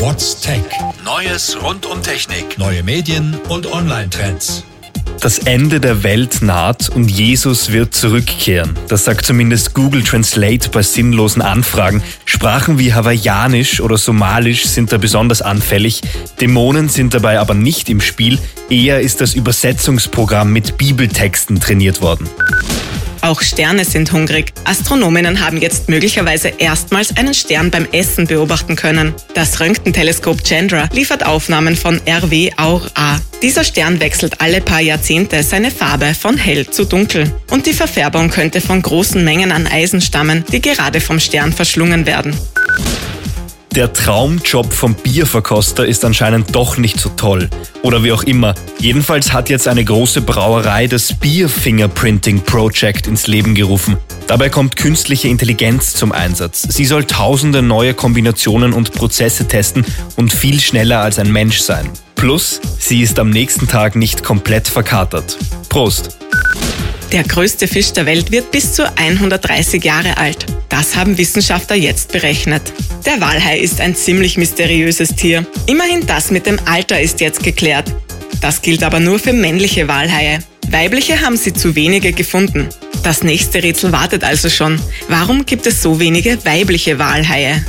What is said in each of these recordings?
What's Tech? Neues rund um Technik, neue Medien und Online-Trends. Das Ende der Welt naht und Jesus wird zurückkehren. Das sagt zumindest Google Translate bei sinnlosen Anfragen. Sprachen wie Hawaiianisch oder Somalisch sind da besonders anfällig. Dämonen sind dabei aber nicht im Spiel. Eher ist das Übersetzungsprogramm mit Bibeltexten trainiert worden. Auch Sterne sind hungrig. Astronominnen haben jetzt möglicherweise erstmals einen Stern beim Essen beobachten können. Das Röntgenteleskop Chandra liefert Aufnahmen von RW Aur A. Dieser Stern wechselt alle paar Jahrzehnte seine Farbe von hell zu dunkel. Und die Verfärbung könnte von großen Mengen an Eisen stammen, die gerade vom Stern verschlungen werden. Der Traumjob vom Bierverkoster ist anscheinend doch nicht so toll. Oder wie auch immer. Jedenfalls hat jetzt eine große Brauerei das Beer Fingerprinting Project ins Leben gerufen. Dabei kommt künstliche Intelligenz zum Einsatz. Sie soll tausende neue Kombinationen und Prozesse testen und viel schneller als ein Mensch sein. Plus, sie ist am nächsten Tag nicht komplett verkatert. Prost! Der größte Fisch der Welt wird bis zu 130 Jahre alt. Das haben Wissenschaftler jetzt berechnet. Der Walhai ist ein ziemlich mysteriöses Tier. Immerhin das mit dem Alter ist jetzt geklärt. Das gilt aber nur für männliche Walhaie. Weibliche haben sie zu wenige gefunden. Das nächste Rätsel wartet also schon. Warum gibt es so wenige weibliche Walhaie?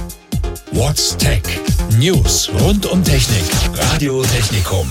What's Tech? News rund um Technik. Radio Technikum.